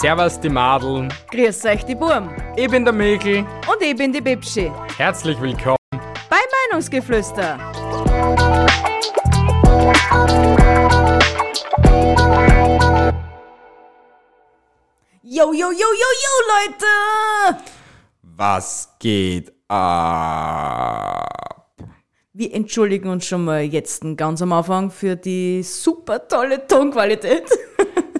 Servus die Madeln, Grüß euch, die Burm. ich bin der Mikl. Und ich bin die Bibschi. Herzlich willkommen. Bei Meinungsgeflüster. Yo, yo, yo, yo, yo, Leute! Was geht ab? Wir entschuldigen uns schon mal jetzt ganz am Anfang für die super tolle Tonqualität.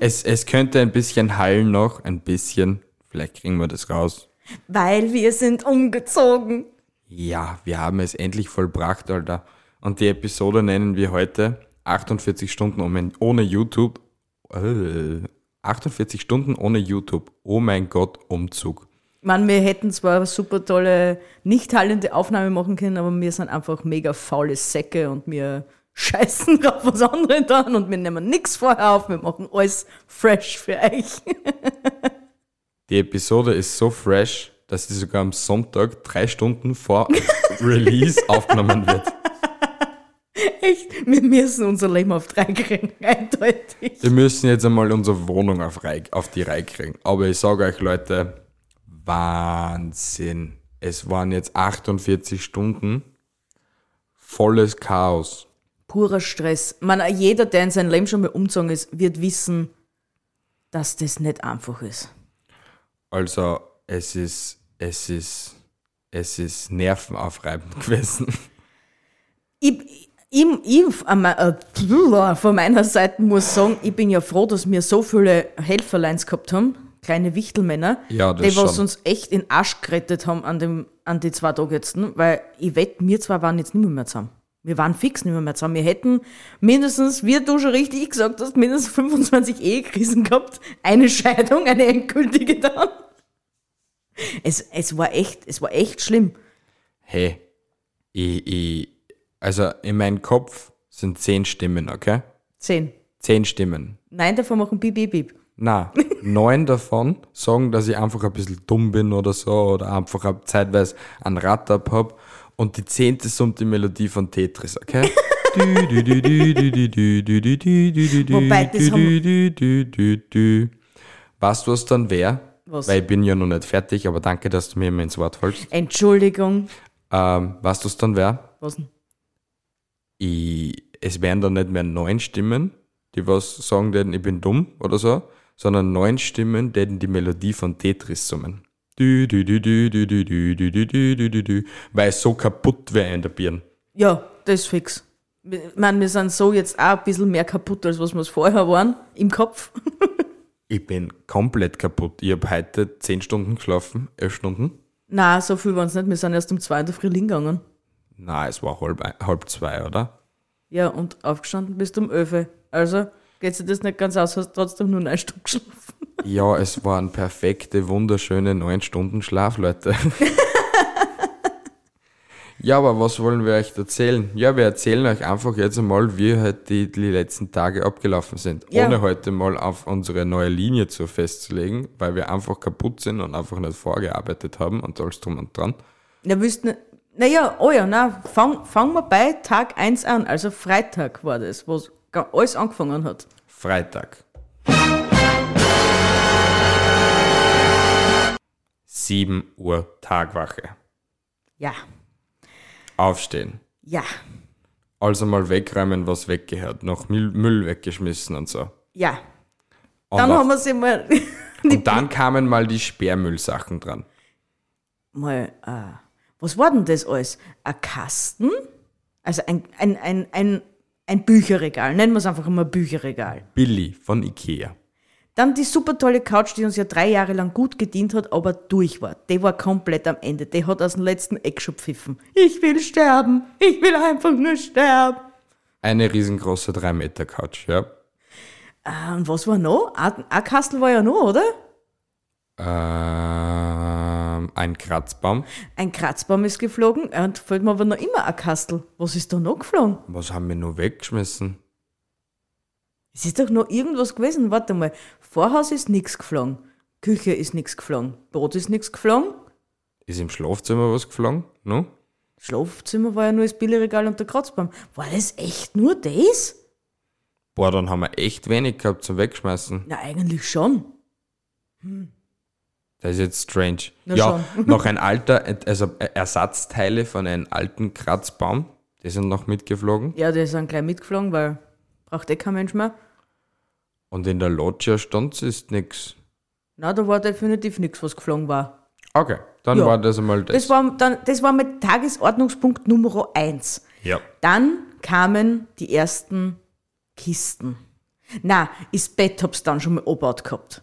Es, es könnte ein bisschen hallen noch, ein bisschen. Vielleicht kriegen wir das raus. Weil wir sind umgezogen. Ja, wir haben es endlich vollbracht, Alter. Und die Episode nennen wir heute 48 Stunden ohne- YouTube. Äh, 48 Stunden ohne YouTube. Oh mein Gott, Umzug. Ich meine, wir hätten zwar super tolle, nicht hallende Aufnahme machen können, aber wir sind einfach mega faule Säcke und wir scheißen drauf, was andere tun und wir nehmen nichts vorher auf, wir machen alles fresh für euch. Die Episode ist so fresh, dass sie sogar am Sonntag drei Stunden vor Release aufgenommen wird. Echt, wir müssen unser Leben auf drei kriegen, eindeutig. Wir müssen jetzt einmal unsere Wohnung auf, auf die Reihe kriegen. Aber ich sage euch, Leute, Wahnsinn. Es waren jetzt 48 Stunden volles Chaos. Purer Stress. Man, jeder, der in seinem Leben schon mal umgezogen ist, wird wissen, dass das nicht einfach ist. Also es ist, es ist, es ist nervenaufreibend gewesen. ich, ich, ich äh, von meiner Seite muss sagen, ich bin ja froh, dass wir so viele Helferleins gehabt haben, kleine Wichtelmänner, Ja, die was uns echt in Arsch gerettet haben an, dem, an die zwei Tage jetzt. ne? Weil ich wette, wir zwei waren jetzt nicht mehr, mehr zusammen. Wir waren fix nicht mehr, mehr zusammen. Wir hätten mindestens, wie du schon richtig gesagt hast, mindestens 25 Ehekrisen gehabt, eine Scheidung, eine endgültige dann. Es, es, war echt, es war echt schlimm. Hey, ich, ich, also in meinem Kopf sind zehn Stimmen, okay? Zehn. Zehn Stimmen. Nein, davon machen Bip, Bip, Bip. Na, neun davon sagen, dass ich einfach ein bisschen dumm bin oder so oder einfach ab- zeitweise einen Rad ab hab. Und die zehnte summt die Melodie von Tetris, okay? Wobei, das haben- Weißt du, was dann wäre? Was? Weil ich bin ja noch nicht fertig, aber danke, dass du mir immer ins Wort fällst. Entschuldigung. Ähm, weißt du, was dann wäre? Was denn? ich, es wären dann nicht mehr neun Stimmen, die was sagen würden, ich bin dumm oder so, sondern neun Stimmen, die die Melodie von Tetris summen. Dü, dü, dü, dü, dü, dü, dü, dü, dü, dü, dü, dü, dü, weil es so kaputt wäre in der Birne. Ja, das ist fix. Ich meine, wir sind so jetzt auch ein bisschen mehr kaputt, als was wir es vorher waren, im Kopf. Ich bin komplett kaputt. Ich habe heute zehn Stunden geschlafen, elf Stunden. Na, so viel waren es nicht. Wir sind erst um zwei in der Früh gegangen. Na, es war halb, halb zwei, oder? Ja, und aufgestanden bis um 11. Also geht sich das nicht ganz aus, hast trotzdem nur eine Stunde geschlafen. Ja, es waren perfekte, wunderschöne neun Stunden Schlaf, Leute. ja, aber was wollen wir euch erzählen? Ja, wir erzählen euch einfach jetzt einmal, wie halt die, die letzten Tage abgelaufen sind. Ja. Ohne heute mal auf unsere neue Linie zu festzulegen, weil wir einfach kaputt sind und einfach nicht vorgearbeitet haben und alles drum und dran. Na, wüsst nicht. Naja, oh ja, na, fang, fangen wir bei Tag 1 an. Also Freitag war das, wo alles angefangen hat. Freitag. 7 Uhr Tagwache. Ja, Aufstehen. ja, Also mal wegräumen, was weggehört. Noch Müll, Müll weggeschmissen und so. ja. Und, Dann auf, haben wir sie mal, und dann kamen mal die Sperrmüllsachen dran. mal, äh, was war denn das alles? Ein Kasten? Also ein, ein, ein, ein, ein Bücherregal, nennen wir es einfach immer Bücherregal. Billy von Ikea. Dann die super tolle Couch, die uns ja drei Jahre lang gut gedient hat, aber durch war. Die war komplett am Ende. Die hat aus dem letzten Eck schon pfiffen. Ich will sterben. Ich will einfach nur sterben. Eine riesengroße 3 Meter Couch, ja. Ah, und was war noch? Ein Kastel war ja noch, oder? Ähm, ein Kratzbaum. Ein Kratzbaum ist geflogen und fällt mir aber noch immer ein Kastel. Was ist da noch geflogen? Was haben wir nur weggeschmissen? Es ist doch noch irgendwas gewesen. Warte mal. Vorhaus ist nichts geflogen. Küche ist nichts geflogen. Brot ist nichts geflogen. Ist im Schlafzimmer was geflogen? No? Schlafzimmer war ja nur das Billigregal und der Kratzbaum. War das echt nur das? Boah, dann haben wir echt wenig gehabt zum Wegschmeißen. Na, eigentlich schon. Das ist jetzt strange. Na ja, schon. noch ein alter, also Ersatzteile von einem alten Kratzbaum, die sind noch mitgeflogen. Ja, die sind gleich mitgeflogen, weil braucht eh kein Mensch mehr. Und in der Loggia stand ist nix. Na, da war definitiv nichts, was geflogen war. Okay, dann Ja. war das einmal das. Das war, dann, das war mit Tagesordnungspunkt Nummer eins. ja. Dann kamen die ersten Kisten. Na, das Bett hab's dann schon mal angebaut gehabt.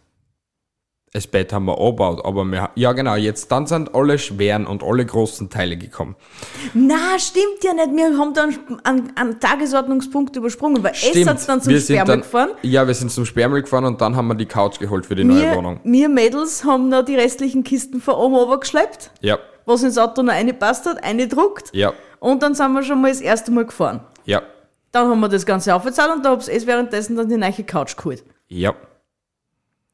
Das Bett haben wir angebaut, aber wir, ja genau, jetzt dann sind alle schweren und alle großen Teile gekommen. Na, stimmt ja nicht. Wir haben dann einen, einen Tagesordnungspunkt übersprungen, weil es hat's dann zum wir Sperrmüll gefahren. Ja, wir sind zum Sperrmüll gefahren und dann haben wir die Couch geholt für die neue Wir, Wohnung. wir Mädels haben noch die restlichen Kisten von oben runtergeschleppt, Ja, was ins Auto noch reingepasst hat, eingedruckt. ja, Und dann sind wir schon mal das erste Mal gefahren. ja, Dann haben wir das Ganze aufgezahlt und da hab's es währenddessen dann die neue Couch geholt. ja.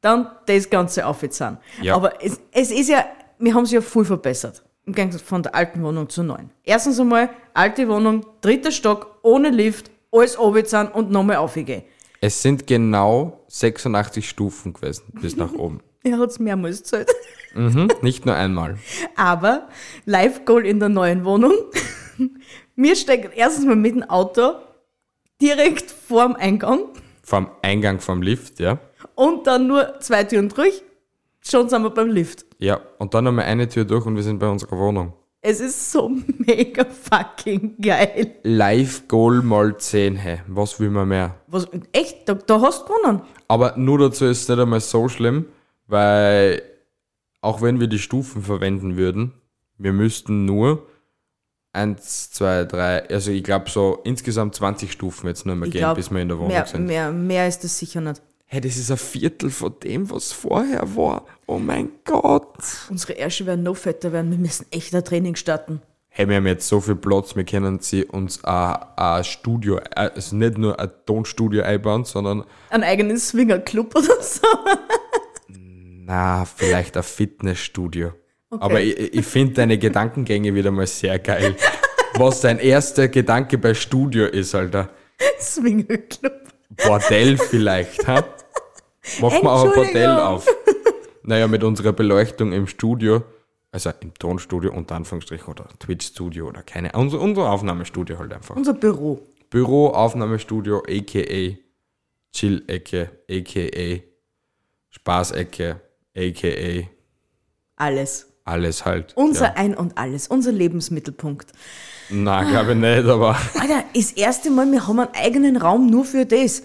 Dann das Ganze aufgezahlt. Ja. Aber es, es ist ja, wir haben es ja voll verbessert. Im Gegensatz von der alten Wohnung zur neuen. Erstens einmal, alte Wohnung, dritter Stock, ohne Lift, alles runtergezahlt und nochmal aufgehen. Es sind genau 86 Stufen gewesen bis nach oben. Er hat's mehrmals gezahlt. Mhm, nicht nur einmal. Aber Live-Goal in der neuen Wohnung. Wir steigen erstens mal mit dem Auto direkt vorm Eingang Vom Eingang vom Lift, ja. und dann nur zwei Türen durch. Schon sind wir beim Lift. Ja, und dann nochmal eine Tür durch und wir sind bei unserer Wohnung. Es ist so mega fucking geil. Live Goal mal 10, hey, was will man mehr? Was, echt, da, da hast du gewonnen. Aber nur dazu ist es nicht einmal so schlimm, weil auch wenn wir die Stufen verwenden würden, wir müssten nur 1, 2, 3, also ich glaube so insgesamt 20 Stufen jetzt nur mehr Ich gehen, glaub, bis wir in der Wohnung mehr, sind. Mehr, mehr ist das sicher nicht. Hey, das ist ein Viertel von dem, was vorher war. Oh mein Gott. Unsere Ärsche werden noch fetter werden. Wir müssen echt ein Training starten. Hey, wir haben jetzt so viel Platz, wir können sie uns ein, ein Studio, äh, also nicht nur ein Tonstudio einbauen, sondern Einen eigenen Swingerclub oder so. na, vielleicht ein Fitnessstudio. Aber ich, ich finde deine Gedankengänge wieder mal sehr geil. Was dein erster Gedanke bei Studio ist, Alter. Swingerclub. Bordell vielleicht, ha? Machen wir auch ein Bordell auf. Naja, mit unserer Beleuchtung im Studio, also im Tonstudio unter Anführungsstrichen oder Twitch-Studio oder keine, unser, unser Aufnahmestudio halt einfach. Unser Büro. Büro, Aufnahmestudio, aka Chill-Ecke, aka Spaßecke, aka Alles. Alles halt. Unser ja. Ein und Alles. Unser Lebensmittelpunkt. Na, glaube ich nicht, aber Alter, das erste Mal, wir haben einen eigenen Raum nur für das.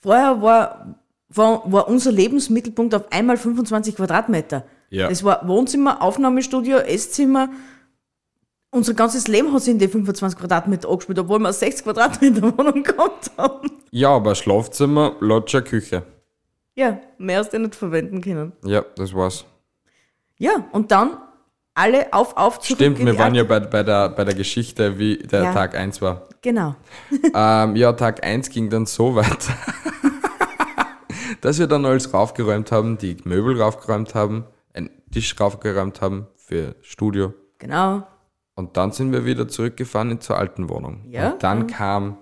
Vorher war, war, war unser Lebensmittelpunkt auf einmal 25 Quadratmeter. Ja. Das war Wohnzimmer, Aufnahmestudio, Esszimmer. Unser ganzes Leben hat sich in die 25 Quadratmeter angespielt, obwohl wir eine 60 Quadratmeter Wohnung gehabt haben. ja, aber Schlafzimmer, Lodger, Küche. Ja, mehr hast du nicht verwenden können. Ja, das war's. Ja, und dann alle auf, auf, zurück Stimmt, wir waren ja bei, bei, der, bei der Geschichte, wie der Ja. Tag 1 war. Genau. ähm, ja, Tag 1 ging dann so weit, dass wir dann alles raufgeräumt haben, die Möbel raufgeräumt haben, einen Tisch raufgeräumt haben für Studio. Genau. Und dann sind wir wieder zurückgefahren in zur alten Wohnung. Ja, Und dann kam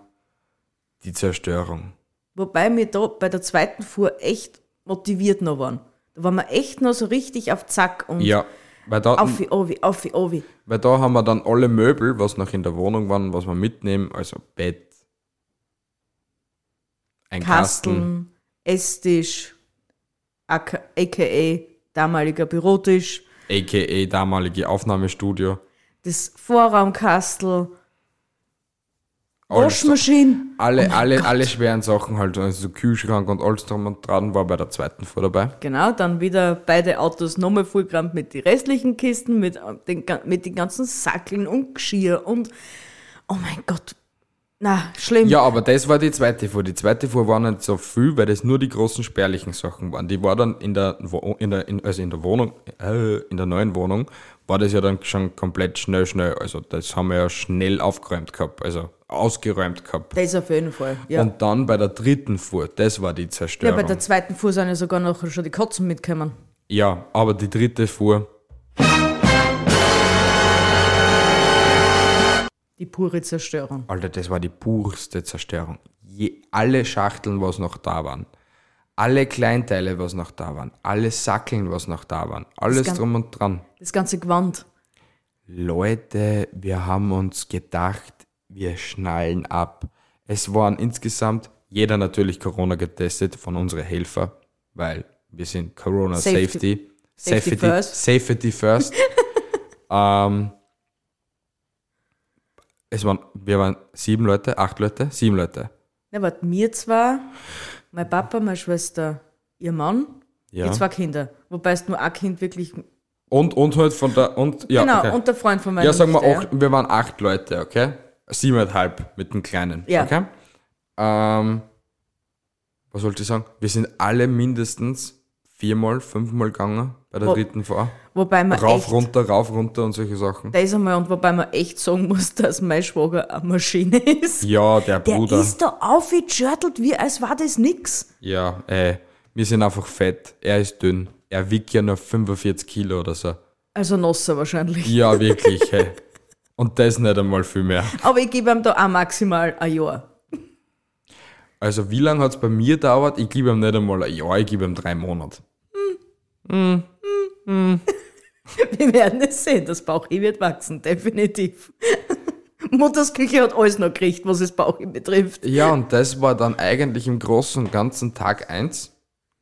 die Zerstörung. Wobei wir da bei der zweiten Fuhr echt motiviert noch waren. Da waren wir echt noch so richtig auf Zack und Ja, weil da, auf wie, auf wie, auf wie. weil da haben wir dann alle Möbel, was noch in der Wohnung waren, was wir mitnehmen, also Bett, ein Kasten, Kasteln, Esstisch, aka damaliger Bürotisch, aka damalige Aufnahmestudio. das Vorraumkastel, Alles- Waschmaschine. Alle, Oh alle, Gott. alle schweren Sachen halt, also so Kühlschrank und alles drum und dran war bei der zweiten Fuhr dabei. Genau, dann wieder beide Autos nochmal vollgerammt mit den restlichen Kisten, mit, äh, den, mit den ganzen Sackeln und Geschirr und oh mein Gott. Na, schlimm. Ja, aber das war die zweite Fuhr. Die zweite Fuhr war nicht so viel, weil das nur die großen spärlichen Sachen waren. Die war dann in der, in der, in, also in der Wohnung, äh, in der neuen Wohnung, war das ja dann schon komplett schnell, schnell. Also das haben wir ja schnell aufgeräumt gehabt, also ausgeräumt gehabt. Das auf jeden Fall. Ja. Und dann bei der dritten Fuhr, das war die ja, Zerstörung. bei der zweiten Fuhr sind ja sogar noch schon die Katzen mitgekommen. Ja, aber die dritte Fuhr. Die pure Zerstörung. Alter, das war die purste Zerstörung. Je, alle Schachteln, was noch da waren, alle Kleinteile, was noch da waren, alle Sackeln, was noch da waren, alles drum und dran. Das ganze Gewand. Leute, wir haben uns gedacht, wir schnallen ab. Es waren insgesamt, jeder natürlich Corona getestet von unseren Helfer, weil wir sind Corona Safety- Safety. Safety Safety first. Safety first. ähm, es waren, wir waren sieben Leute, acht Leute, sieben Leute. Ja, warte, mir zwar, mein Papa, meine Schwester, ihr Mann, Ja. die zwei Kinder. Wobei es nur ein Kind wirklich. Und, und halt von der, und, ja, genau, okay. und der Freund von meiner Ja, sagen wir, acht, wir waren acht Leute, okay? Siebeneinhalb mit dem Kleinen, Ja. okay? Ähm, was wollte ich sagen? Wir sind alle mindestens viermal, fünfmal gegangen bei der Wo- dritten vor. Wobei man Rauf, echt, runter, rauf, runter und solche Sachen. Das einmal, und wobei man echt sagen muss, dass mein Schwager eine Maschine ist. Ja, der Der Bruder. ist da aufgetschörtelt, wie als war das nix. Ja, ey, wir sind einfach fett. Er ist dünn. Er wiegt ja nur 45 Kilo oder so. Also Nosser wahrscheinlich. Ja, wirklich, hey. Und das nicht einmal viel mehr. Aber ich gebe ihm da auch maximal ein Jahr. Also, wie lange hat es bei mir dauert? Ich gebe ihm nicht einmal ein Jahr, ich gebe ihm drei Monate. Wir werden es sehen, das Bauchi wird wachsen, definitiv. Mutters Küche hat alles noch gekriegt, was das Bauchi betrifft. Ja, und das war dann eigentlich im Großen und Ganzen Tag 1.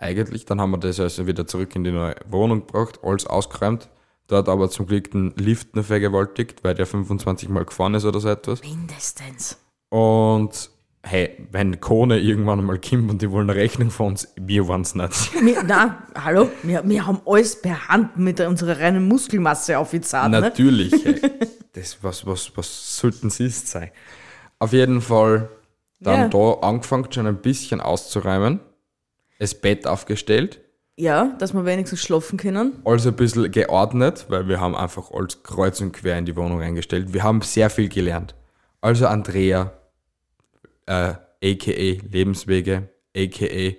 Eigentlich, dann haben wir das also wieder zurück in die neue Wohnung gebracht, alles ausgeräumt. Dort aber zum Glück den Lift noch vergewaltigt, weil der 25 Mal gefahren ist oder so etwas. Mindestens. Und hey, wenn Kone irgendwann mal kommt und die wollen eine Rechnung von uns, wir waren's nicht. Wir, nein, hallo, wir, wir haben alles per Hand mit unserer reinen Muskelmasse aufgezahlt. Ne? Natürlich, hey. Das, was, was, was sollten sie es sein? Auf jeden Fall dann Ja. da angefangen schon ein bisschen auszuräumen. Das Bett aufgestellt. Ja, dass wir wenigstens schlafen können. alles ein bisschen geordnet, weil wir haben einfach alles kreuz und quer in die Wohnung reingestellt. Wir haben sehr viel gelernt. Also Andrea, äh, aka Lebenswege, aka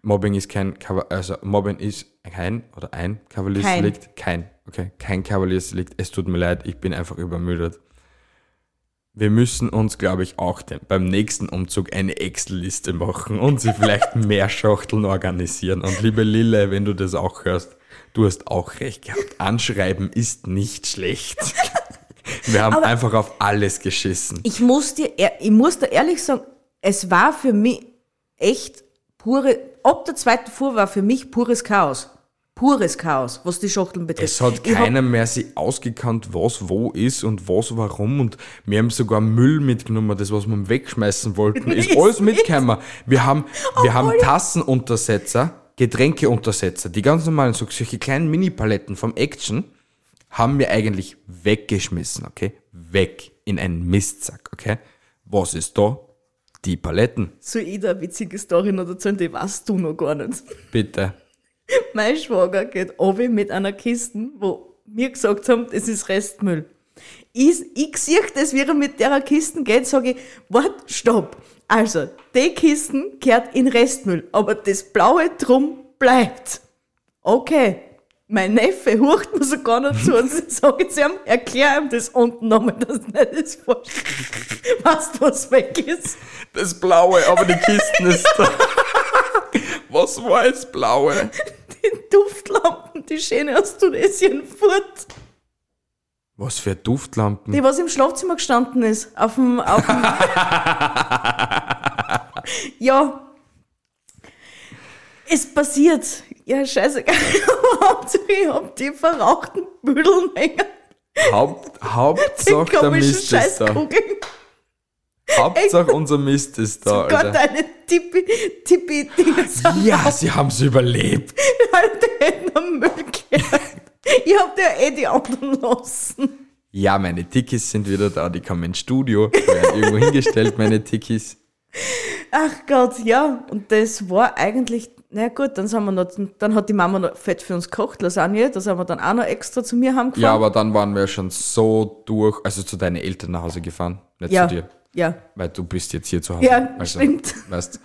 Mobbing ist kein, also Mobbing ist kein oder ein Kavaliersdelikt. Kein. Okay, kein Kavaliersdelikt. Es tut mir leid, ich bin einfach übermüdet. Wir müssen uns, glaube ich, auch den, beim nächsten Umzug eine Excel-Liste machen und sie vielleicht mehr Schachteln organisieren. Und liebe Lille, wenn du das auch hörst, du hast auch recht gehabt. Anschreiben ist nicht schlecht. Wir haben einfach auf alles geschissen. Ich muss dir, ich muss da ehrlich sagen, es war für mich echt pure, ab der zweiten Fuhr war für mich pures Chaos. Pures Chaos, was die Schachteln betrifft. Es hat keiner mehr sich ausgekannt, was wo ist und was warum. Und wir haben sogar Müll mitgenommen, das, was wir wegschmeißen wollten, ist Ist alles mitgekommen. Wir haben, wir haben Tassenuntersetzer, Getränkeuntersetzer, die ganz normalen, so solche kleinen Mini-Paletten vom Action, haben wir eigentlich weggeschmissen, okay? Weg in einen Mistsack, okay? Was ist da? Die Paletten, Soll ich da eine witzige Story noch erzählen, die weißt du noch gar nicht. bitte. Mein Schwager geht runter mit einer Kiste, wo wir gesagt haben, das ist Restmüll. Ich, ich sehe das, wie er mit der Kiste geht, sage ich, wart, stopp. Also, die Kisten gehört in Restmüll, aber das blaue Drum bleibt. Okay. Mein Neffe hucht mir sogar noch zu und sage zu ihm, erklär ihm das unten nochmal, dass nicht das du, was weg ist? Das Blaue, aber die Kisten ist da. Was war das Blaue? Die Duftlampen, die schöne aus Tunesien fort. Was für Duftlampen? Die, was im Schlafzimmer gestanden ist. Auf dem. Auf dem ja. Es passiert. Ja, scheißegal. Ich hab die verrauchten Büdeln hängen. Haupt, Die Hauptsache der komischen Mist ist da. Hauptsache unser Mist ist da, Gott, Alter. deine tippi tippi sind Ja, sie haben's überlebt. Alter, hätten am Müll gehört. Ich hab dir eh die anderen lassen. Ja, meine Tikis sind wieder da. Die kommen ins Studio. Werden irgendwo hingestellt, meine Tikis. Ach Gott, ja. Und das war eigentlich, na gut, dann sind wir noch, dann hat die Mama noch fett für uns gekocht, Lasagne, das haben wir dann auch noch extra zu mir heimgefahren. Ja, aber dann waren wir schon so durch, also zu deinen Eltern nach Hause gefahren, nicht ja, zu dir. Ja. Weil du bist jetzt hier zu Hause. Ja, also, stimmt. Weißt,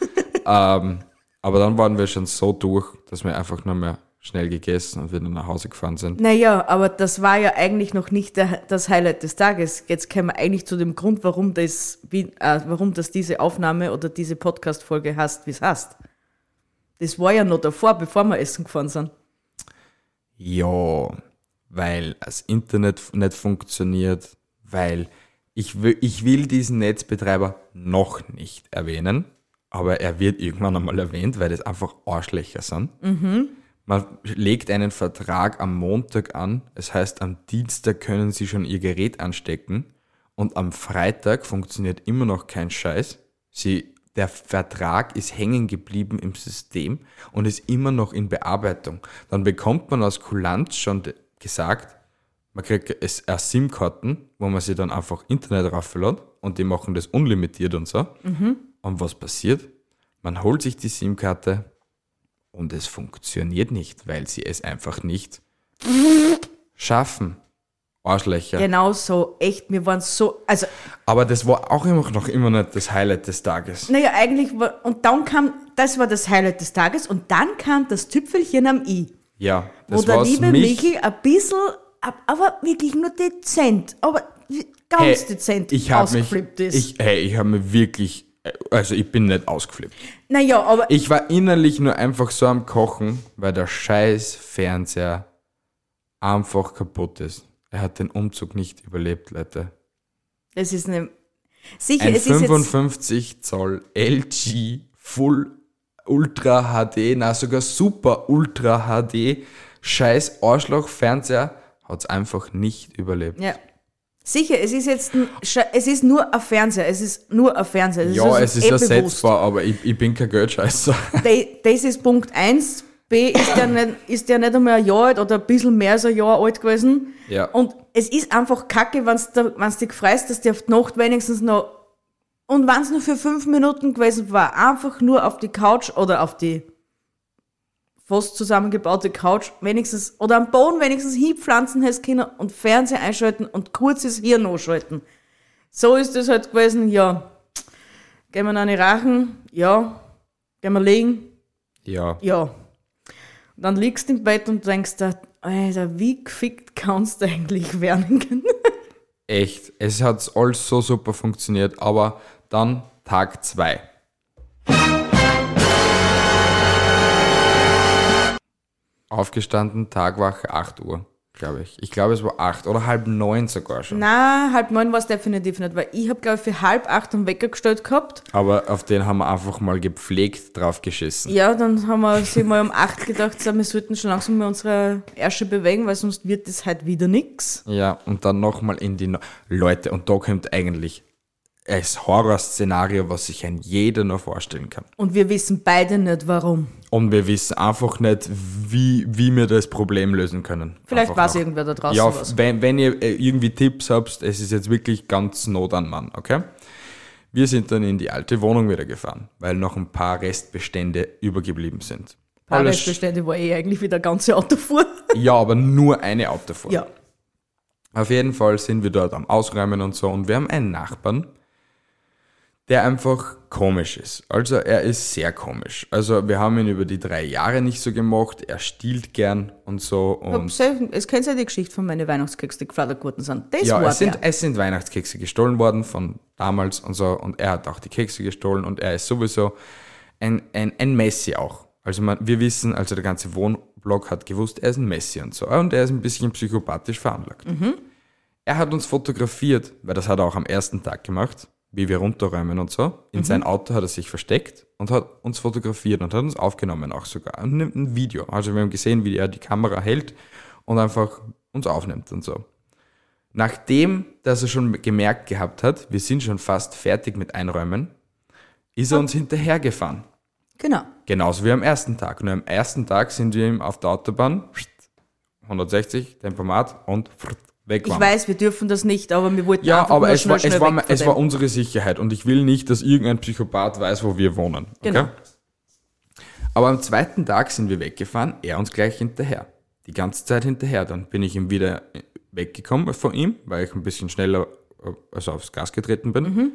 ähm, aber dann waren wir schon so durch, dass wir einfach nur mehr schnell gegessen und wieder nach Hause gefahren sind. Naja, aber das war ja eigentlich noch nicht der, das Highlight des Tages. Jetzt kommen wir eigentlich zu dem Grund, warum das, wie, äh, warum das diese Aufnahme oder diese Podcast-Folge hast, wie es hast. Das war ja noch davor, bevor wir essen gefahren sind. Ja, weil das Internet nicht funktioniert, weil ich will, ich will diesen Netzbetreiber noch nicht erwähnen, aber er wird irgendwann einmal erwähnt, weil das einfach Arschlöcher sind. Man legt einen Vertrag am Montag an, es heißt, am Dienstag können Sie schon Ihr Gerät anstecken und am Freitag funktioniert immer noch kein Scheiß. Sie, der Vertrag ist hängen geblieben im System und ist immer noch in Bearbeitung. Dann bekommt man aus Kulanz schon gesagt, man kriegt es SIM-Karten, wo man sich dann einfach Internet rauflädt und die machen das unlimitiert und so. Und was passiert? Man holt sich die SIM-Karte und es funktioniert nicht, weil sie es einfach nicht schaffen. Arschlöcher. Genau so, echt, wir waren so, also, Aber das war auch immer noch immer nicht das Highlight des Tages. naja, eigentlich war, und dann kam, das war das Highlight des Tages und dann kam das Tüpfelchen am I. Ja, Wo das der war's liebe mich. Michi ein bisschen, aber wirklich nur dezent, aber ganz Hey, dezent ich habe mich, ausgeflippt ist. ich, hey, ich habe mir wirklich, also ich bin nicht ausgeflippt. naja, aber Ich war innerlich nur einfach so am Kochen, weil der scheiß Fernseher einfach kaputt ist. Er hat den Umzug nicht überlebt, Leute. es ist eine. Sicher, Ein es ist jetzt. 55 Zoll LG Full Ultra HD, na sogar Super Ultra HD, scheiß Arschloch-Fernseher hat's einfach nicht überlebt. Ja. Sicher, es ist jetzt es ist nur ein Fernseher, es ist nur ein Fernseher. Das Ja, uns es ist eh bewusst. ersetzbar, aber ich, ich bin kein Geldscheißer. Das ist Punkt 1. B ist der, nicht, ist der nicht einmal ein Jahr alt oder ein bisschen mehr als ein Jahr alt gewesen. Ja. Und es ist einfach kacke, wenn du dich freust, dass der auf die Nacht wenigstens noch. Und wenn es nur für fünf Minuten gewesen war, einfach nur auf die Couch oder auf die fast zusammengebaute Couch wenigstens oder am Boden wenigstens hinpflanzen hättest können und Fernseher einschalten und kurzes Hirn anschalten. So ist es halt gewesen, ja. Gehen wir eine Rachen? Ja. Gehen wir legen? Ja, Ja. Und dann liegst du im Bett und denkst dir, Alter, wie gefickt kannst du eigentlich werden? echt. Es hat alles so super funktioniert, aber dann Tag 2. Aufgestanden, Tagwache 8 Uhr, glaube ich. Ich glaube, es war 8 oder halb neun sogar schon. Na, halb neun war es definitiv nicht, weil ich habe, glaube ich, für halb acht einen Wecker gestellt gehabt. Aber auf den haben wir einfach mal gepflegt drauf geschissen. Ja, dann haben wir sich mal um acht gedacht, so, wir sollten schon langsam mal unsere Ärsche bewegen, weil sonst wird das halt wieder nix. Ja, und dann nochmal in die... No Leute, und da kommt eigentlich das Horrorszenario, was sich ein jeder noch vorstellen kann. Und wir wissen beide nicht, warum. Und wir wissen einfach nicht, wie, wie wir das Problem lösen können. Vielleicht weiß noch. irgendwer da draußen Ja, wenn, wenn ihr äh, irgendwie Tipps habt, es ist jetzt wirklich ganz Not an Mann, okay? Wir sind dann in die alte Wohnung wieder gefahren, weil noch ein paar Restbestände übergeblieben sind. Ein paar Alles- Restbestände war eh eigentlich wieder ganze Auto fuhr. Ja, aber nur eine Autofahrt. ja. Auf jeden Fall sind wir dort am Ausräumen und so und wir haben einen Nachbarn, der einfach komisch ist. Also er ist sehr komisch. Also wir haben ihn über die drei Jahre nicht so gemacht, er stiehlt gern und so und Es kennt ja die Geschichte von meinen Weihnachtskeks, die geflattert worden sind. Das ja, war es sind, es sind Weihnachtskekse gestohlen worden von damals und so und er hat auch die Kekse gestohlen und er ist sowieso ein, ein, ein Messi auch. Also man, wir wissen, also der ganze Wohnblock hat gewusst, er ist ein Messi und so und er ist ein bisschen psychopathisch veranlagt. Er hat uns fotografiert, weil das hat er auch am ersten Tag gemacht, wie wir runterräumen und so. In sein Auto hat er sich versteckt und hat uns fotografiert und hat uns aufgenommen auch sogar. Und nimmt ein Video. Also wir haben gesehen, wie er die Kamera hält und einfach uns aufnimmt und so. Nachdem, dass er schon gemerkt gehabt hat, wir sind schon fast fertig mit Einräumen, ist er uns hinterhergefahren. Genau. Genauso wie am ersten Tag. Nur am ersten Tag sind wir ihm auf der Autobahn 160, Tempomat und weg Ich waren wir. weiß, wir dürfen das nicht, aber wir wollten Ja, aber es schnell, war, es, schnell war, weg von es war unsere Sicherheit und ich will nicht, dass irgendein Psychopath weiß, wo wir wohnen. Okay? Genau. Aber am zweiten Tag sind wir weggefahren, er uns gleich hinterher. Die ganze Zeit hinterher. Dann bin ich ihm wieder weggekommen von ihm, weil ich ein bisschen schneller äh, also aufs Gas getreten bin. Mhm.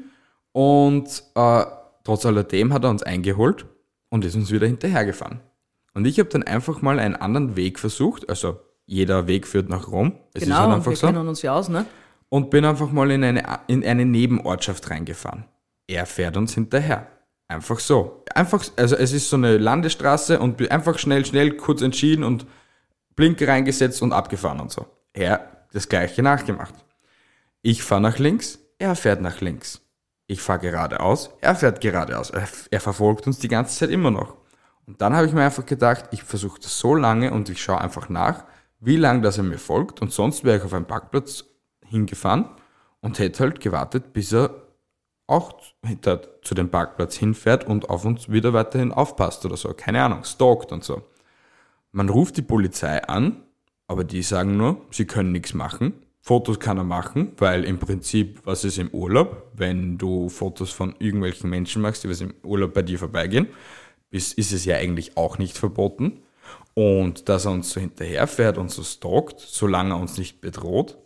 Und äh, trotz alledem hat er uns eingeholt und ist uns wieder hinterhergefahren. Und ich habe dann einfach mal einen anderen Weg versucht, also jeder Weg führt nach Rom. Es ist Genau, halt und einfach wir so. kennen uns ja aus, ne? Und bin einfach mal in eine, in eine Nebenortschaft reingefahren. Er fährt uns hinterher. Einfach so. Einfach, also es ist so eine Landesstraße und bin einfach schnell, schnell, kurz entschieden und Blinker reingesetzt und abgefahren und so. Er das gleiche nachgemacht. Ich fahre nach links, er fährt nach links. Ich fahre geradeaus, er fährt geradeaus. Er, er verfolgt uns die ganze Zeit immer noch. Und dann habe ich mir einfach gedacht, ich versuche das so lange und ich schaue einfach nach, wie lange das er mir folgt. Und sonst wäre ich auf einen Parkplatz hingefahren und hätte halt gewartet, bis er auch zu dem Parkplatz hinfährt und auf uns wieder weiterhin aufpasst oder so. Keine Ahnung, stalkt und so. Man ruft die Polizei an, aber die sagen nur, sie können nichts machen. Fotos kann er machen, weil im Prinzip, was ist im Urlaub, wenn du Fotos von irgendwelchen Menschen machst, die was im Urlaub bei dir vorbeigehen, ist, ist es ja eigentlich auch nicht verboten. Und dass er uns so hinterherfährt und so stalkt, solange er uns nicht bedroht,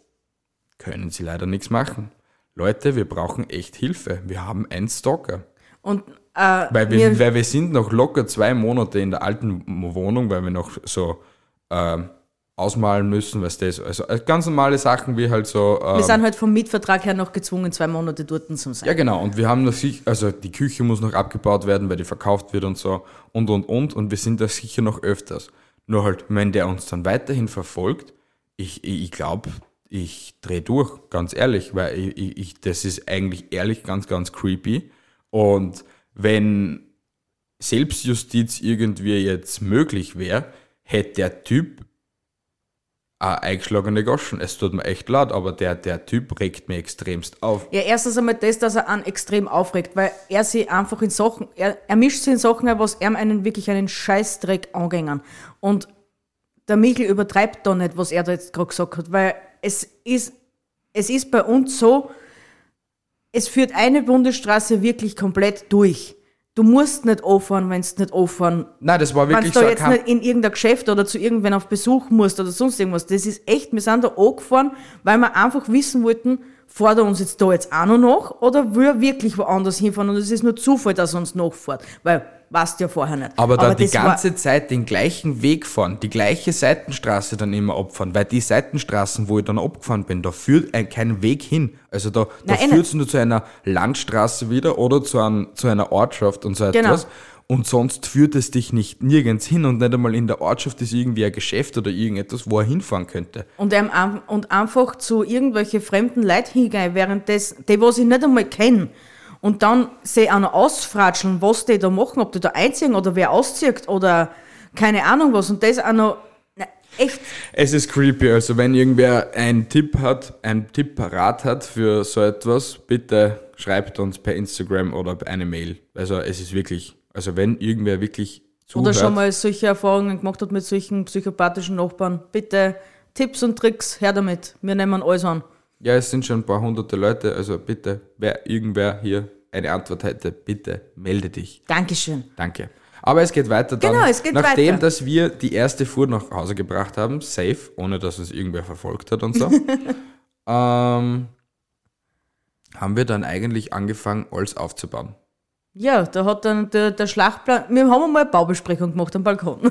können sie leider nichts machen. Leute, wir brauchen echt Hilfe. Wir haben einen Stalker. Und äh, Weil wir, weil wir sind noch locker zwei Monate in der alten Wohnung, weil wir noch so ähm, ausmalen müssen, weißt du, also äh, ganz normale Sachen wie halt so. wir Ähm, sind halt vom Mietvertrag her noch gezwungen, zwei Monate dort zu sein. ja, genau. Und wir haben noch sich, also die Küche muss noch abgebaut werden, weil die verkauft wird und so und und und. Und wir sind da sicher noch öfters. Nur halt, wenn der uns dann weiterhin verfolgt, ich, ich, ich glaube, ich drehe durch, ganz ehrlich, weil ich, ich, das ist eigentlich ehrlich ganz, ganz creepy. Und wenn Selbstjustiz irgendwie jetzt möglich wäre, hätte der Typ eine eingeschlagene Goschen. Es tut mir echt leid, aber der, der Typ regt mir extremst auf. Ja, erstens einmal das, dass er einen extrem aufregt, weil er sich einfach in Sachen, er, er mischt sich in Sachen was ihm einen wirklich einen Scheißdreck angängen. Und der Michel übertreibt da nicht, was er da jetzt gerade gesagt hat, weil es ist, es ist bei uns so, es führt eine Bundesstraße wirklich komplett durch. Du musst nicht auffahren, wenn du nicht auffahren Nein, das war wenn wirklich du so da ein jetzt nicht in irgendein Geschäft oder zu irgendwen auf Besuch musst oder sonst irgendwas. Das ist echt, wir sind da angefahren, weil wir einfach wissen wollten, fährt er uns jetzt da jetzt auch noch nach oder will er wirklich woanders hinfahren und es ist nur Zufall, dass er uns nachfährt, weil weißt du ja vorher nicht. Aber dann die das war- ganze Zeit den gleichen Weg fahren, die gleiche Seitenstraße dann immer abfahren, weil die Seitenstraßen, wo ich dann abgefahren bin, da führt ein, kein Weg hin. Also da, da Nein, eh führt es nur zu einer Landstraße wieder oder zu, einem, zu einer Ortschaft und so Genau. etwas. Und sonst führt es dich nicht nirgends hin und nicht einmal in der Ortschaft ist irgendwie ein Geschäft oder irgendetwas, wo er hinfahren könnte. und, einem, ein- und einfach zu irgendwelche fremden Leuten hingehen, während das, die, was ich nicht einmal kenne, und dann sie auch noch ausfratscheln, was die da machen, ob die da einziehen oder wer auszieht oder keine Ahnung was. Und das auch noch, na, echt, Es ist creepy, also wenn irgendwer einen Tipp hat, einen Tipp parat hat für so etwas, bitte schreibt uns per Instagram oder per eine Mail. Also es ist wirklich, also wenn irgendwer wirklich zuhört, oder schon mal solche Erfahrungen gemacht hat mit solchen psychopathischen Nachbarn, bitte Tipps und Tricks, her damit. Wir nehmen alles an. Ja, es sind schon ein paar hunderte Leute, also bitte, wer irgendwer hier eine Antwort hätte, bitte melde dich. Dankeschön. Danke. Aber es geht weiter dann. Genau, es geht nachdem, weiter. dass wir die erste Fuhr nach Hause gebracht haben, safe, ohne dass uns irgendwer verfolgt hat und so, ähm, haben wir dann eigentlich angefangen, alles aufzubauen. Ja, da hat dann der, der Schlachtplan, wir haben einmal eine Baubesprechung gemacht am Balkon.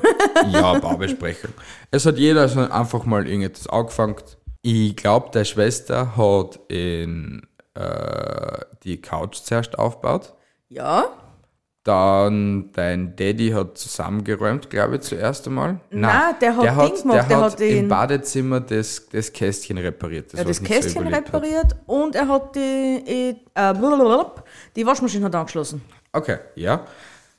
Ja, Baubesprechung. es hat jeder so einfach mal irgendetwas angefangen. Ich glaube, deine Schwester hat in, äh, die Couch zuerst aufgebaut. ja, Dann dein Daddy hat zusammengeräumt, glaube ich, zuerst einmal. Nein, der hat der Ding hat, gemacht, der der hat, im Badezimmer das, das Kästchen repariert. er hat was das nicht so Kästchen überlebt hat. repariert und er hat die, äh, blablabla, die Waschmaschine hat angeschlossen. Okay, ja.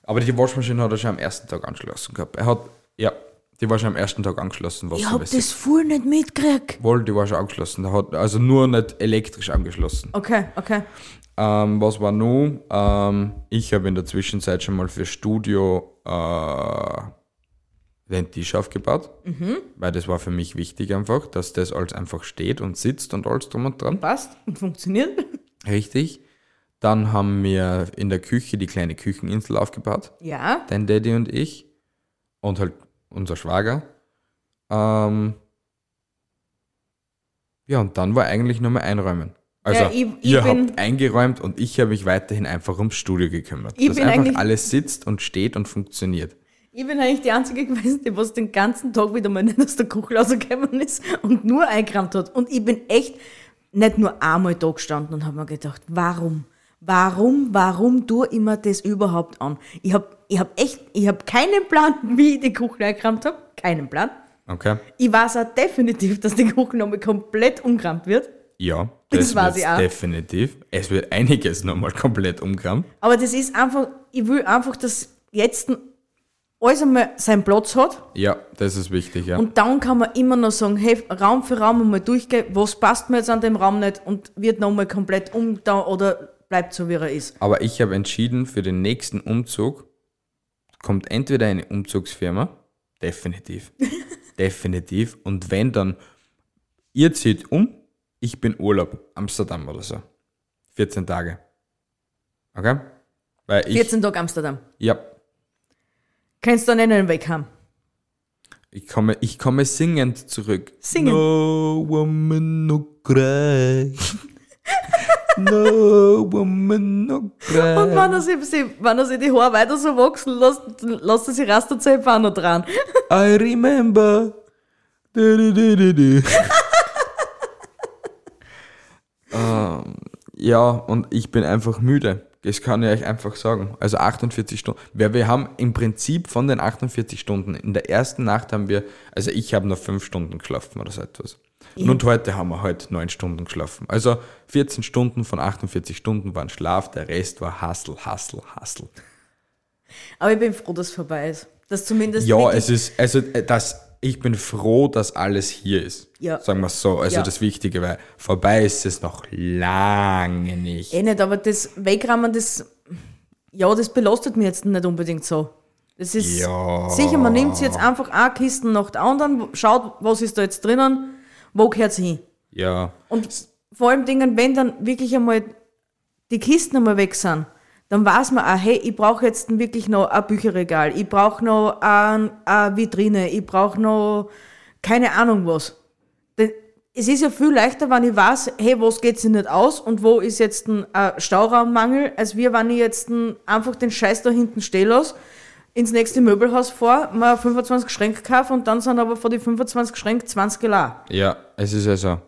Aber die Waschmaschine hat er schon am ersten Tag angeschlossen gehabt. Er hat, ja, die war schon am ersten Tag angeschlossen. Was Ich hab das voll nicht mitgekriegt. Wohl, die war schon angeschlossen. Hat also nur nicht elektrisch angeschlossen. Okay, okay. Ähm, was war nun? Ähm, ich habe in der Zwischenzeit schon mal für Studio äh, den Tisch aufgebaut, weil das war für mich wichtig einfach, dass das alles einfach steht und sitzt und alles drum und dran. Passt und funktioniert. Richtig. Dann haben wir in der Küche die kleine Kücheninsel aufgebaut, Ja, dein Daddy und ich und halt unser Schwager. Ähm, ja, und dann war eigentlich nur mehr einräumen. Also Ja, ich- ich ihr habt eingeräumt und ich habe mich weiterhin einfach ums Studio gekümmert. Ich dass einfach alles sitzt und steht und funktioniert. Ich bin eigentlich die Einzige gewesen, die was den ganzen Tag wieder mal nicht aus der Küche rausgekommen ist und nur eingerammt hat. Und ich bin echt nicht nur einmal da gestanden und habe mir gedacht, warum? Warum, warum tue ich mir das überhaupt an? Ich habe ich hab echt, ich habe keinen Plan, wie ich die Küche eingerammt habe. Keinen Plan. Okay. Ich weiß auch definitiv, dass die Küche nochmal komplett umgerammt wird. Ja, Das das, weiß ich auch. definitiv. Es wird einiges nochmal komplett umgerammt. Aber das ist einfach, ich will einfach, dass jetzt alles einmal seinen Platz hat. Ja, das ist wichtig, ja. Und dann kann man immer noch sagen, hey, Raum für Raum einmal durchgehen, was passt mir jetzt an dem Raum nicht und wird nochmal komplett umgetan oder bleibt so, wie er ist. Aber ich habe entschieden, für den nächsten Umzug kommt entweder eine Umzugsfirma, definitiv, definitiv, und wenn dann, ihr zieht um, ich bin Urlaub, Amsterdam oder so. 14 Tage. Okay? Weil ich, 14 Tage Amsterdam. ja, Kannst du dann einen Weg haben. ich komme, ich komme singend zurück. Singen. No woman no cry. no woman no cry. Und wenn er sich, wenn er sich die Haare weiter so wachsen lässt, dann lässt er sich Rasterzähne auch noch dran. I remember. Du, du, du, du, du. ähm, ja, und ich bin einfach müde. Das kann ich euch einfach sagen. Also 48 Stunden. Weil wir haben im Prinzip von den 48 Stunden, in der ersten Nacht haben wir, also ich habe noch 5 Stunden geschlafen oder so etwas. Und heute haben wir halt 9 Stunden geschlafen. Also 14 Stunden von 48 Stunden waren Schlaf, der Rest war Hustle, Hustle, Hustle. Aber ich bin froh, dass es vorbei ist. Dass zumindest Ja, es ist, also äh, das, ich bin froh, dass alles hier ist. Ja. Sagen wir es so. Also Ja. das Wichtige, weil vorbei ist es noch lange nicht. Eh nicht, aber das Wegrammen, das, ja, das belastet mich jetzt nicht unbedingt so. Das ist Ja. sicher, man nimmt jetzt einfach eine Kisten nach der anderen, schaut, was ist da jetzt drinnen, wo gehört hin. Ja. Und vor allem Dingen, wenn dann wirklich einmal die Kisten einmal weg sind, dann weiß man auch, hey, ich brauche jetzt wirklich noch ein Bücherregal, ich brauche noch ein, eine Vitrine, ich brauche noch keine Ahnung was. Denn es ist ja viel leichter, wenn ich weiß, hey, was geht sich nicht aus und wo ist jetzt ein Stauraummangel, als wir, wenn ich jetzt ein, einfach den Scheiß da hinten stehen lasse, ins nächste Möbelhaus fahre, mal 25 Schränke kaufe und dann sind aber vor die 25 Schränke 20 allein. Ja, es ist ja so.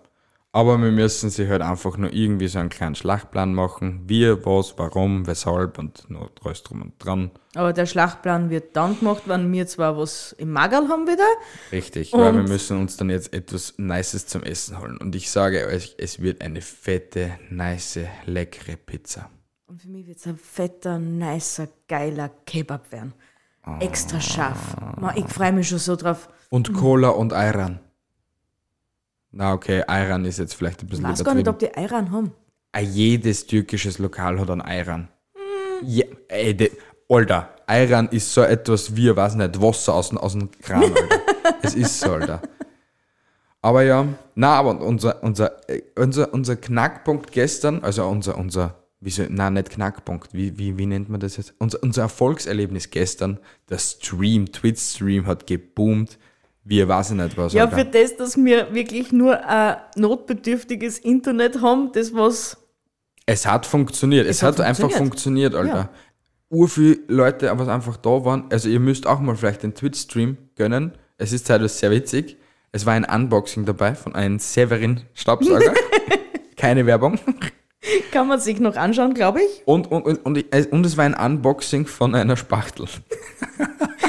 Aber wir müssen sich halt einfach nur irgendwie so einen kleinen Schlachtplan machen. Wie, was, warum, weshalb und nur alles drum und dran. Aber der Schlachtplan wird dann gemacht, wenn wir zwar was im Magerl haben wieder. Richtig, weil wir Und- müssen uns dann jetzt etwas Nices zum Essen holen. Und ich sage euch, es wird eine fette, nice, leckere Pizza. Und für mich wird es ein fetter, nicer, geiler Kebab werden. Extra scharf. Ich freue mich schon so drauf. Und Cola und Ayran. Na okay, Ayran ist jetzt vielleicht ein Ich bisschen weiß gar nicht, ob die Eiran haben. Ah, Jedes türkisches Lokal hat einen Ayran. Ja, ey, de, Alter, Ayran ist so etwas wie, weiß nicht, Wasser aus, dem- aus dem Kran, Alter. es ist so, Alter. Aber ja, na, aber unser, unser, äh, unser, unser Knackpunkt gestern, also unser, unser, wie soll, na, nicht Knackpunkt, wie, wie, wie nennt man das jetzt? Unser, unser Erfolgserlebnis gestern, der Stream, Twitch-Stream hat geboomt, wie, weiß ich nicht was, Ja, für das, dass wir wirklich nur ein notbedürftiges Internet haben, das was. Es hat funktioniert. Es, Es hat hat, einfach funktioniert. Alter. Ja. Ur viele Leute, was einfach da waren. Also ihr müsst auch mal vielleicht den Twitch-Stream gönnen. Es ist teilweise sehr witzig. Es war ein Unboxing dabei von einem Severin Staubsauger. Keine Werbung. Kann man sich noch anschauen, glaube ich. Und, und, und, und, es- und es war ein Unboxing von einer Spachtel.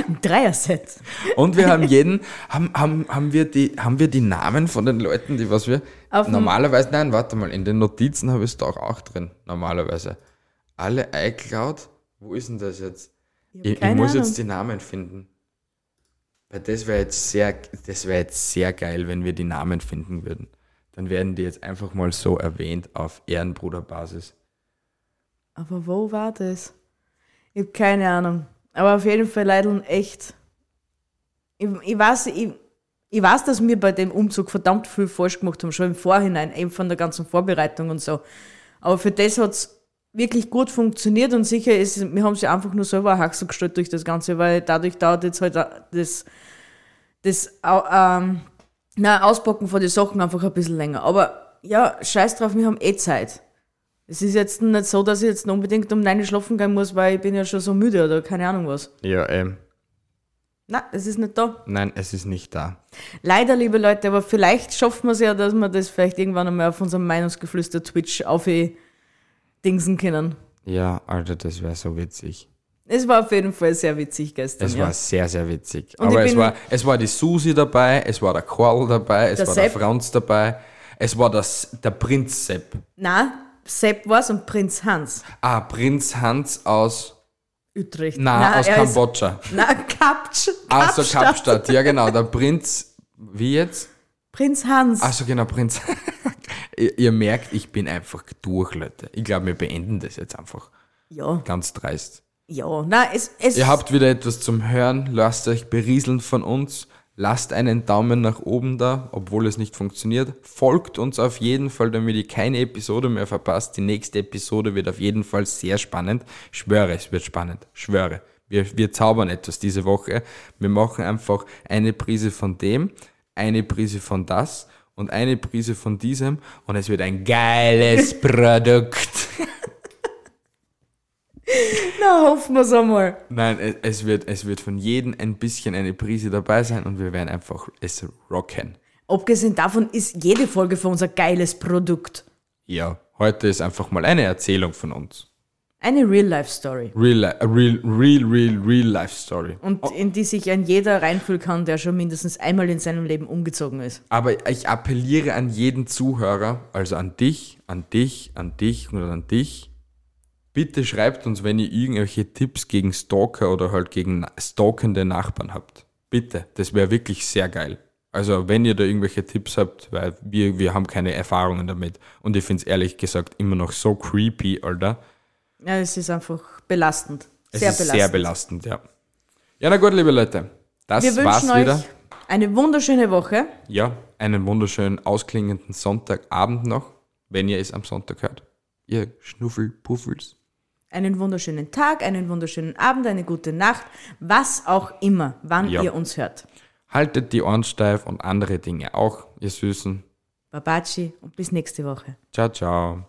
Ein Dreier-Set. Und wir haben jeden, haben, haben, haben, wir die, haben wir die Namen von den Leuten, die was wir. Auf normalerweise, nein, warte mal, in den Notizen habe ich es doch auch drin, normalerweise. Alle iCloud, wo ist denn das jetzt? Ich, ich keine muss Ahnung. jetzt die Namen finden. Weil das wäre jetzt sehr, das wäre jetzt sehr geil, wenn wir die Namen finden würden. Dann werden die jetzt einfach mal so erwähnt auf Ehrenbruderbasis. Aber wo war das? Ich habe keine Ahnung. Aber auf jeden Fall leider echt. Ich, ich, weiß, ich, ich weiß, dass wir bei dem Umzug verdammt viel falsch gemacht haben, schon im Vorhinein, eben von der ganzen Vorbereitung und so. Aber für das hat es wirklich gut funktioniert und sicher ist, wir haben sie einfach nur selber Haxel gestellt durch das Ganze, weil dadurch dauert jetzt halt das, das ähm, na, Auspacken von den Sachen einfach ein bisschen länger. Aber ja, scheiß drauf, wir haben eh Zeit. Es ist jetzt nicht so, dass ich jetzt unbedingt um 9 Uhr schlafen gehen muss, weil ich bin ja schon so müde oder keine Ahnung was. Ja, ähm. Na, es ist nicht da. Nein, es ist nicht da. Leider, liebe Leute, aber vielleicht schaffen wir es ja, dass wir das vielleicht irgendwann einmal auf unserem Meinungsgeflüster Twitch aufdingsen können. Ja, Alter, das wäre so witzig. Es war auf jeden Fall sehr witzig gestern. Es ja. war sehr, sehr witzig. Und Aber es war, es war die Susi dabei, es war der Karl dabei, es Der war Sepp. der Franz dabei, es war das, der Prinz Sepp. Na, Sepp war's und Prinz Hans. Ah, Prinz Hans aus, Utrecht. na, aus er ist- Kambodscha. Na, Kapsch. Also Kapstadt, ja genau, der Prinz, wie jetzt? Prinz Hans. Also genau, Prinz. ihr, ihr merkt, ich bin einfach durch, Leute. Ich glaube, wir beenden das jetzt einfach. Ja, Ganz dreist. Ja. Na, es, es Ihr habt wieder etwas zum Hören, lasst euch berieseln von uns, lasst einen Daumen nach oben da, obwohl es nicht funktioniert. Folgt uns auf jeden Fall, damit ihr keine Episode mehr verpasst. Die nächste Episode wird auf jeden Fall sehr spannend. Schwöre, es wird spannend. Schwöre. Wir, wir zaubern etwas diese Woche. Wir machen einfach eine Prise von dem, eine Prise von das und eine Prise von diesem und es wird ein geiles Produkt. Na, hoffen wir's einmal. Nein, es- es wird, es wird von jedem ein bisschen eine Prise dabei sein und wir werden einfach es rocken. Abgesehen davon ist jede Folge für uns ein geiles Produkt. Ja, heute ist einfach mal eine Erzählung von uns. Eine Real-Life-Story. Real, real, real, real, real life story. Und in die sich ein jeder reinfühlen kann, der schon mindestens einmal in seinem Leben umgezogen ist. Aber ich appelliere an jeden Zuhörer, also an dich, an dich, an dich und an dich. Bitte schreibt uns, wenn ihr irgendwelche Tipps gegen Stalker oder halt gegen stalkende Nachbarn habt. Bitte, das wäre wirklich sehr geil. Also wenn ihr da irgendwelche Tipps habt, weil wir, wir haben keine Erfahrungen damit. Und ich finde es ehrlich gesagt immer noch so creepy, Alter. Ja, es ist einfach belastend. Es sehr ist belastend. sehr belastend, ja. Ja, na gut, liebe Leute. Das Wir war's wünschen wieder. euch eine wunderschöne Woche. Ja, einen wunderschönen ausklingenden Sonntagabend noch, wenn ihr es am Sonntag hört. Ihr Schnuffelpuffels. Einen wunderschönen Tag, einen wunderschönen Abend, eine gute Nacht, was auch immer, wann Ja. ihr uns hört. Haltet die Ohren steif und andere Dinge auch, ihr Süßen. Babaci und bis nächste Woche. Ciao, ciao.